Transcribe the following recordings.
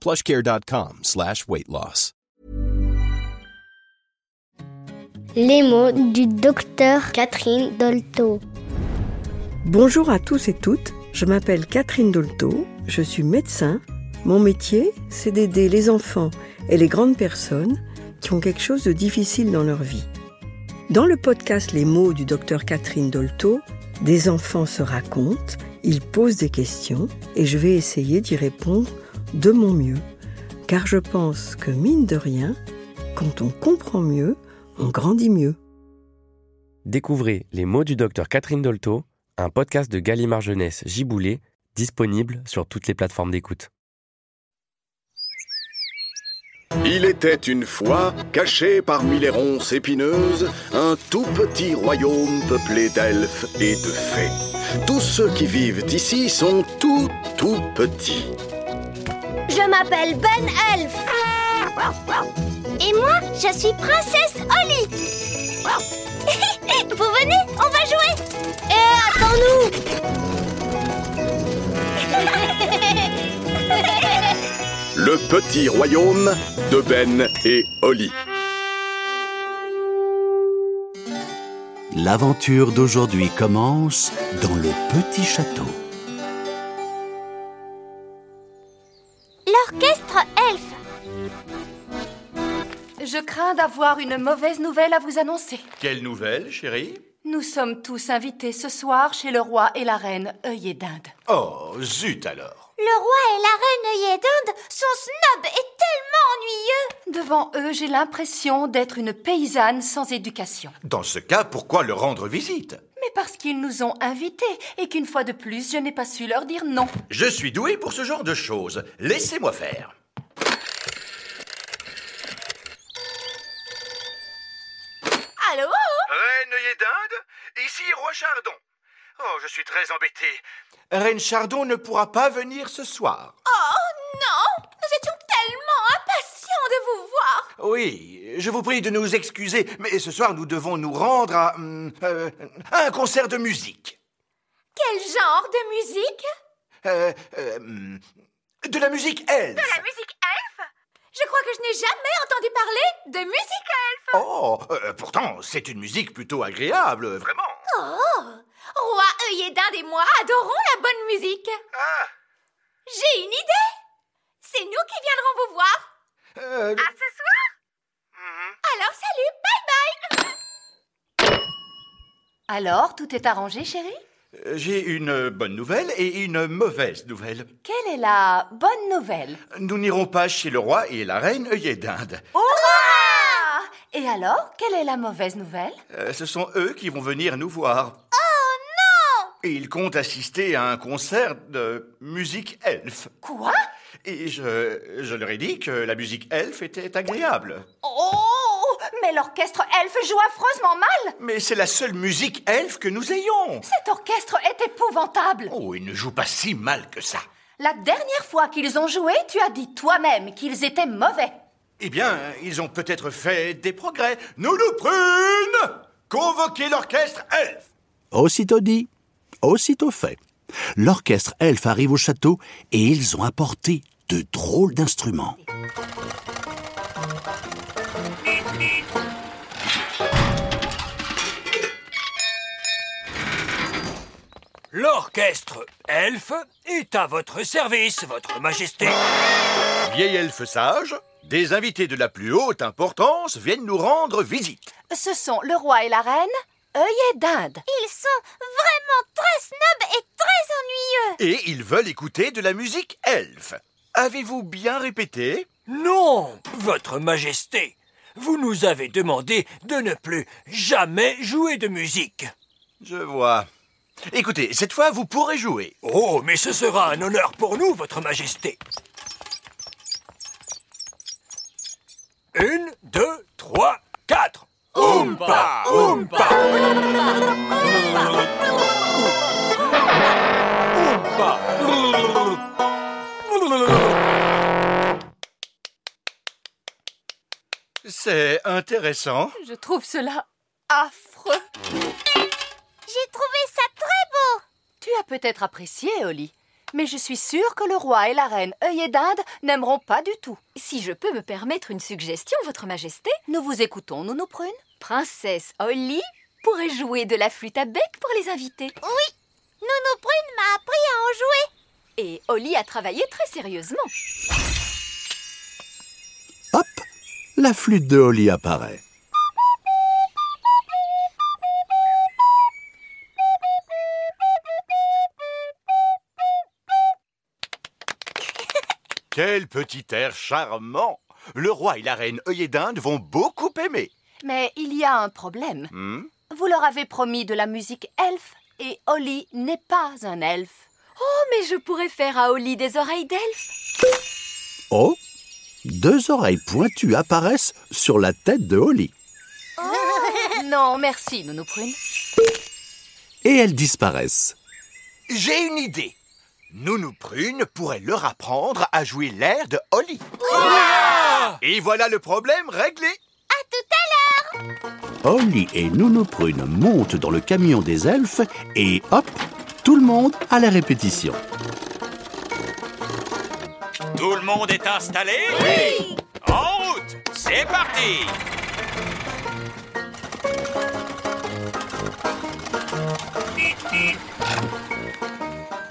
plushcare.com slash weight loss. Les mots du docteur Catherine Dolto. Bonjour à tous et toutes, je m'appelle Catherine Dolto, je suis médecin. Mon métier, c'est d'aider les enfants et les grandes personnes qui ont quelque chose de difficile dans leur vie. Dans le podcast Les mots du docteur Catherine Dolto, des enfants se racontent, ils posent des questions et je vais essayer d'y répondre de mon mieux. Car je pense que mine de rien, quand on comprend mieux, on grandit mieux. Découvrez Les mots du docteur Catherine Dolto, un podcast de Gallimard Jeunesse Giboulé, disponible sur toutes les plateformes d'écoute. Il était une fois, caché parmi les ronces épineuses, un tout petit royaume peuplé d'elfes et de fées. Tous ceux qui vivent ici sont tout, tout petits. Je m'appelle Ben Elf. Et moi, je suis princesse Holly. Vous venez, on va jouer. Et attends-nous. Le petit royaume de Ben et Holly. L'aventure d'aujourd'hui commence dans le petit château. D'avoir une mauvaise nouvelle à vous annoncer. Quelle nouvelle, chérie? Nous sommes tous invités ce soir chez le roi et la reine œillet d'Inde. Oh, zut alors Le roi et la reine œillet d'Inde sont snob et tellement ennuyeux. Devant eux, j'ai l'impression d'être une paysanne sans éducation. Dans ce cas, pourquoi leur rendre visite? Mais parce qu'ils nous ont invités et qu'une fois de plus, je n'ai pas su leur dire non. Je suis doué pour ce genre de choses. Laissez-moi faire. Allô Reine d'Inde, ici Roi Chardon. Oh, je suis très embêté. Reine Chardon ne pourra pas venir ce soir. Oh non Nous étions tellement impatients de vous voir. Oui, je vous prie de nous excuser, mais ce soir nous devons nous rendre à, hum, euh, à un concert de musique. Quel genre de musique? Euh, euh, hum, de la musique elfe. La musique elfe? Crois que je n'ai jamais entendu parler de musique elfe. Oh, euh, pourtant, c'est une musique plutôt agréable, vraiment. Oh Roi œillet d'Inde et moi adorons la bonne musique. Ah, J'ai une idée C'est nous qui viendrons vous voir. euh, À ce soir Alors salut, bye bye Alors, tout est arrangé, chérie? J'ai une bonne nouvelle et une mauvaise nouvelle. Quelle est la bonne nouvelle? Nous n'irons pas chez le roi et la reine œillet d'Inde. Hurrah Et alors, quelle est la mauvaise nouvelle? Euh, ce sont eux qui vont venir nous voir. Oh non Et ils comptent assister à un concert de musique elfe. Quoi? Et je, je leur ai dit que la musique elfe était agréable. Oh Mais l'orchestre elfe joue affreusement mal Mais c'est la seule musique elfe que nous ayons. Cet orchestre est épouvantable Oh, ils ne jouent pas si mal que ça. La dernière fois qu'ils ont joué, tu as dit toi-même qu'ils étaient mauvais. Eh bien, ils ont peut-être fait des progrès. Nounou Prune Convoquez l'orchestre elfe Aussitôt dit, aussitôt fait. L'orchestre elfe arrive au château et ils ont apporté de drôles d'instruments. L'orchestre elfe est à votre service, votre majesté. Vieil elfe sage, Des invités de la plus haute importance viennent nous rendre visite. Ce sont le roi et la reine, œillet d'Inde. Ils sont vraiment très snobs et très ennuyeux. Et ils veulent écouter de la musique elfe. Avez-vous bien répété? Non, Votre Majesté. Vous nous avez demandé de ne plus jamais jouer de musique. Je vois. Écoutez, cette fois, vous pourrez jouer. Oh, mais ce sera un honneur pour nous, Votre Majesté. Une, deux, trois, quatre. Oompa, oompa. C'est intéressant. Je trouve cela affreux. Peut-être apprécié, Oli. Mais je suis sûre que le roi et la reine œillet d'Inde n'aimeront pas du tout. Si je peux me permettre une suggestion, Votre Majesté, Nous vous écoutons, Nounou Prune. Princesse Holly pourrait jouer de la flûte à bec pour les invités. Oui, Nounou Prune m'a appris à en jouer. Et Holly a travaillé très sérieusement. Hop, la flûte de Holly apparaît. Quel petit air charmant Le roi et la reine œillet d'Inde vont beaucoup aimer. Mais il y a un problème. Hmm? Vous leur avez promis de la musique elfe et Oli n'est pas un elfe. Oh, mais je pourrais faire à Holly des oreilles d'elfe. Oh, deux oreilles pointues apparaissent sur la tête de Holly. Non, merci, Nounou Prune. Et elles disparaissent. J'ai une idée. Nounou Prune pourrait leur apprendre à jouer l'air de Holly. Et voilà le problème réglé. À tout à l'heure. Holly et Nounou Prune montent dans le camion des elfes et hop, tout le monde à la répétition. Tout le monde est installé? Oui En route C'est parti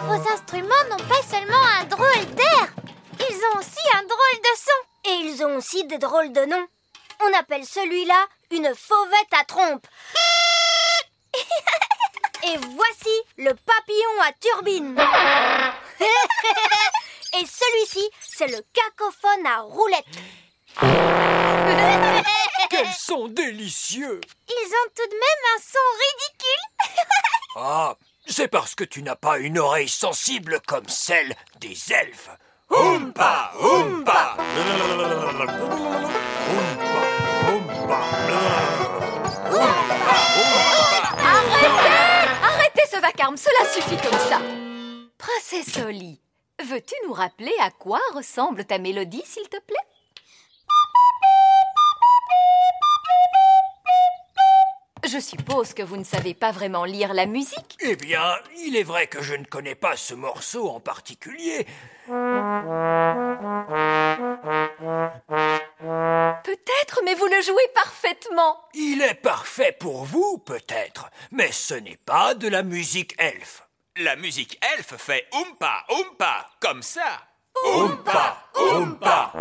Vos instruments n'ont pas seulement un drôle d'air, ils ont aussi un drôle de son. Et ils ont aussi des drôles de noms. On appelle celui-là une fauvette à trompe. Et voici le papillon à turbine. Et celui-ci, c'est le cacophone à roulette. Quels sont délicieux Ils ont tout de même un son ridicule. Ah, c'est parce que tu n'as pas une oreille sensible comme celle des elfes. Oompa, oompa oompa Arrêtez ce vacarme, cela suffit comme ça. Princesse Holly, veux-tu nous rappeler à quoi ressemble ta mélodie, s'il te plaît? Je suppose que vous ne savez pas vraiment lire la musique. Eh bien, il est vrai que je ne connais pas ce morceau en particulier. Peut-être, mais vous le jouez parfaitement. Il est parfait pour vous, peut-être, mais ce n'est pas de la musique elfe. La musique elfe fait oompa, oompa, comme ça. Oompa, oompa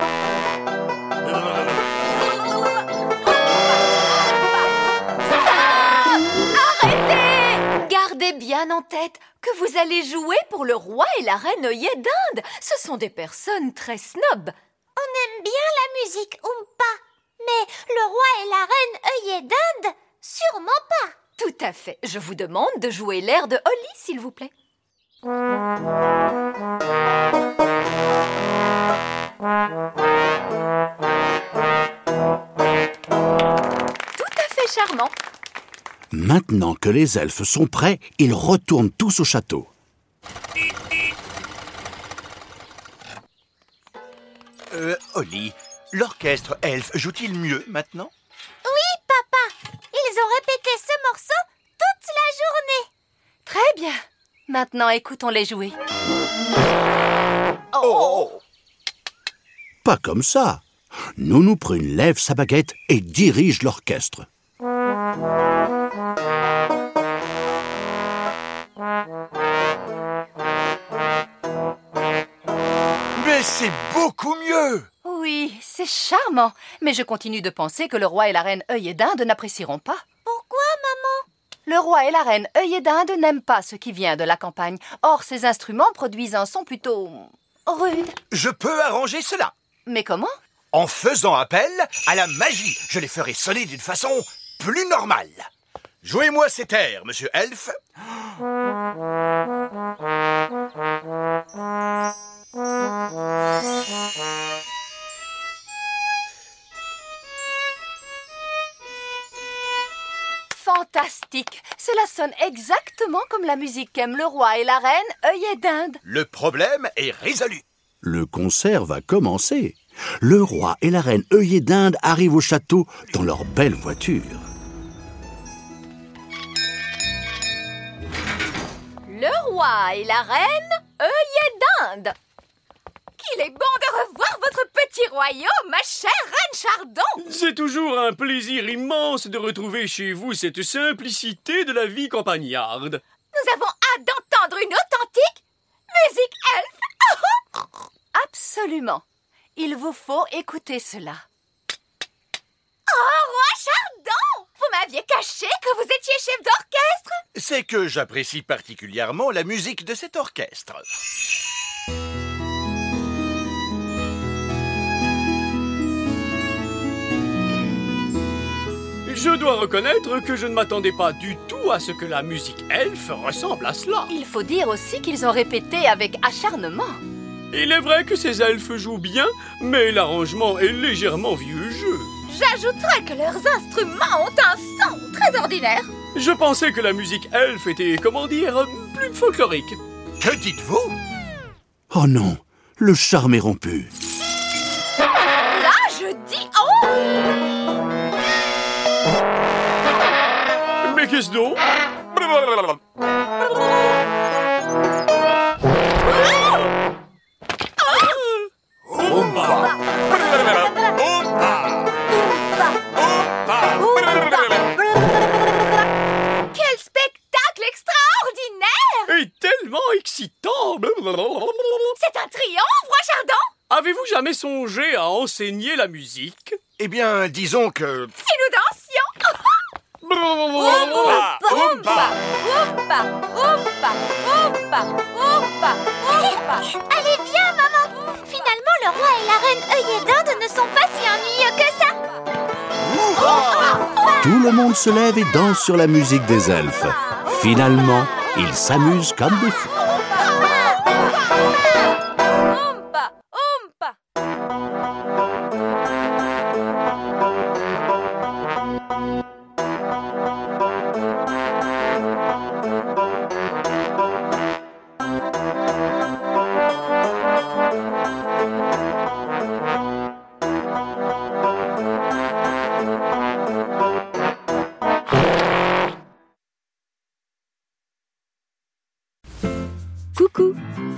bien en tête que vous allez jouer pour le roi et la reine œillet d'Inde. Ce sont des personnes très snobs. On aime bien la musique Oompa, mais le roi et la reine œillet d'Inde, sûrement pas. Tout à fait. Je vous demande de jouer l'air de Holly, s'il vous plaît. Tout à fait charmant. Maintenant que les elfes sont prêts, ils retournent tous au château. Euh, Holly, l'orchestre elfe joue-t-il mieux maintenant? Oui, papa, ils ont répété ce morceau toute la journée. Très bien. Maintenant, écoutons-les jouer. Oh, Pas comme ça. Nounou Prune lève sa baguette et dirige l'orchestre. C'est beaucoup mieux Oui, c'est charmant. Mais je continue de penser que le roi et la reine œil et dinde n'apprécieront pas. Pourquoi, maman Le roi et la reine œil et dinde n'aiment pas ce qui vient de la campagne. Or, ces instruments produisent un son plutôt rude. Je peux arranger cela. Mais comment En faisant appel à la magie, je les ferai sonner d'une façon plus normale. Jouez-moi cet air, monsieur Elf. Fantastique Cela sonne exactement comme la musique qu'aiment le roi et la reine œil et dinde. Le problème est résolu. Le concert va commencer. Le roi et la reine œillet d'Inde arrivent au château dans leur belle voiture. Le roi et la reine œillet d'Inde. Qu'il est bon de revoir votre petit royaume, ma chère reine Chardon C'est toujours un plaisir immense de retrouver chez vous cette simplicité de la vie campagnarde. Nous avons hâte d'entendre une authentique musique elfe Absolument. Il vous faut écouter cela. Oh, roi Chardon Vous m'aviez caché que vous étiez chef d'orchestre C'est que j'apprécie particulièrement la musique de cet orchestre. Je dois reconnaître que je ne m'attendais pas du tout à ce que la musique elfe ressemble à cela. Il faut dire aussi qu'ils ont répété avec acharnement. Il est vrai que ces elfes jouent bien, mais l'arrangement est légèrement vieux jeu. J'ajouterais que leurs instruments ont un son très ordinaire. Je pensais que la musique elfe était, comment dire, plus folklorique. Que dites-vous? Oh non, le charme est rompu. Qu'est-ce donc Quel spectacle extraordinaire! Et tellement excitant! C'est un triomphe, roi Chardon! Avez-vous jamais songé à enseigner la musique? Eh bien, disons que... Oompa. Oompa, oompa, oompa, oompa, oompa. Allez, viens, maman Finalement, le roi et la reine œillet d'Inde ne sont pas si ennuyeux que ça Tout le monde se lève et danse sur la musique des elfes. Finalement, ils s'amusent comme des fous.